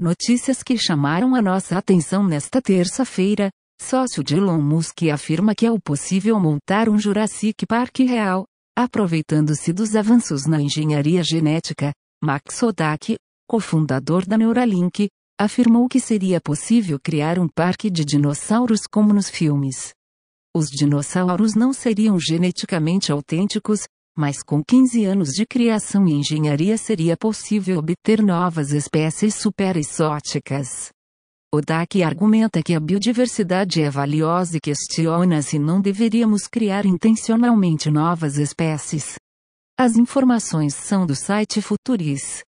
Notícias que chamaram a nossa atenção nesta terça-feira. Sócio de Elon Musk afirma que é possível montar um Jurassic Park real, aproveitando-se dos avanços na engenharia genética. Max Odak, cofundador da Neuralink, afirmou que seria possível criar um parque de dinossauros como nos filmes. Os dinossauros não seriam geneticamente autênticos, mas com 15 anos de criação e engenharia seria possível obter novas espécies super exóticas. Odak argumenta que a biodiversidade é valiosa e questiona se não deveríamos criar intencionalmente novas espécies. As informações são do site Futuris.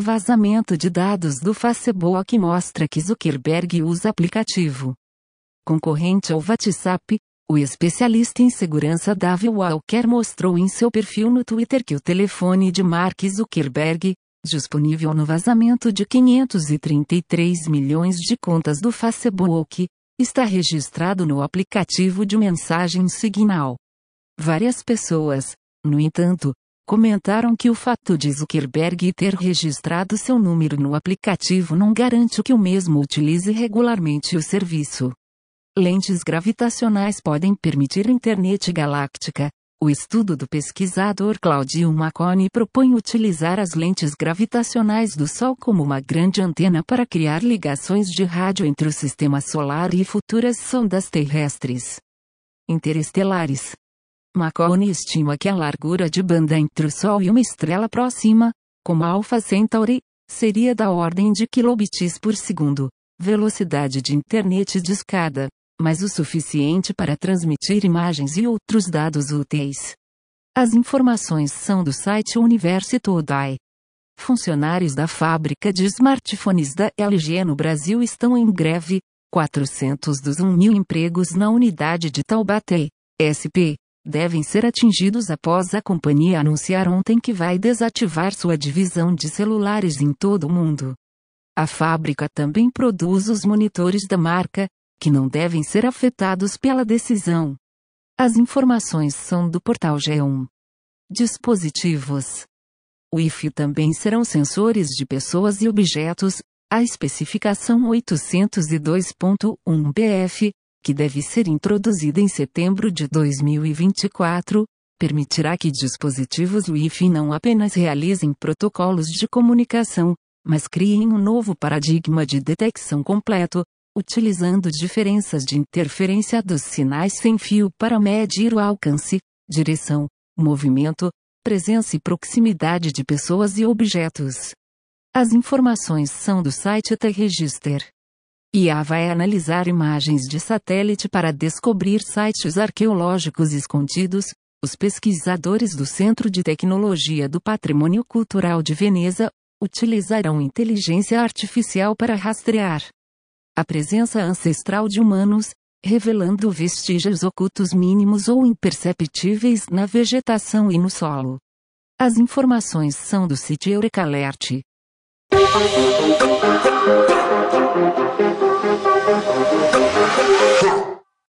Vazamento de dados do Facebook mostra que Zuckerberg usa aplicativo concorrente ao WhatsApp, o especialista em segurança Davi Walker mostrou em seu perfil no Twitter que o telefone de Mark Zuckerberg, disponível no vazamento de 533 milhões de contas do Facebook, está registrado no aplicativo de mensagem Signal. Várias pessoas, no entanto, comentaram que o fato de Zuckerberg ter registrado seu número no aplicativo não garante que o mesmo utilize regularmente o serviço. Lentes gravitacionais podem permitir internet galáctica. O estudo do pesquisador Claudio Maconi propõe utilizar as lentes gravitacionais do Sol como uma grande antena para criar ligações de rádio entre o sistema solar e futuras sondas terrestres interestelares. Maconi estima que a largura de banda entre o Sol e uma estrela próxima, como Alpha Centauri, seria da ordem de kilobits por segundo, velocidade de internet de escada mas o suficiente para transmitir imagens e outros dados úteis. As informações são do site Universo Todai. Funcionários da fábrica de smartphones da LG no Brasil estão em greve. 400 dos 1 mil empregos na unidade de Taubaté, SP, devem ser atingidos após a companhia anunciar ontem que vai desativar sua divisão de celulares em todo o mundo. A fábrica também produz os monitores da marca, que não devem ser afetados pela decisão. As informações são do portal G1. Dispositivos. Wi-Fi também serão sensores de pessoas e objetos, a especificação 802.1 BF, que deve ser introduzida em setembro de 2024, permitirá que dispositivos Wi-Fi não apenas realizem protocolos de comunicação, mas criem um novo paradigma de detecção completo, utilizando diferenças de interferência dos sinais sem fio para medir o alcance, direção, movimento, presença e proximidade de pessoas e objetos. As informações são do site T-Register. IA vai analisar imagens de satélite para descobrir sites arqueológicos escondidos. Os pesquisadores do Centro de Tecnologia do Patrimônio Cultural de Veneza utilizarão inteligência artificial para rastrear a presença ancestral de humanos, revelando vestígios ocultos mínimos ou imperceptíveis na vegetação e no solo. As informações são do sítio Eureka Alert.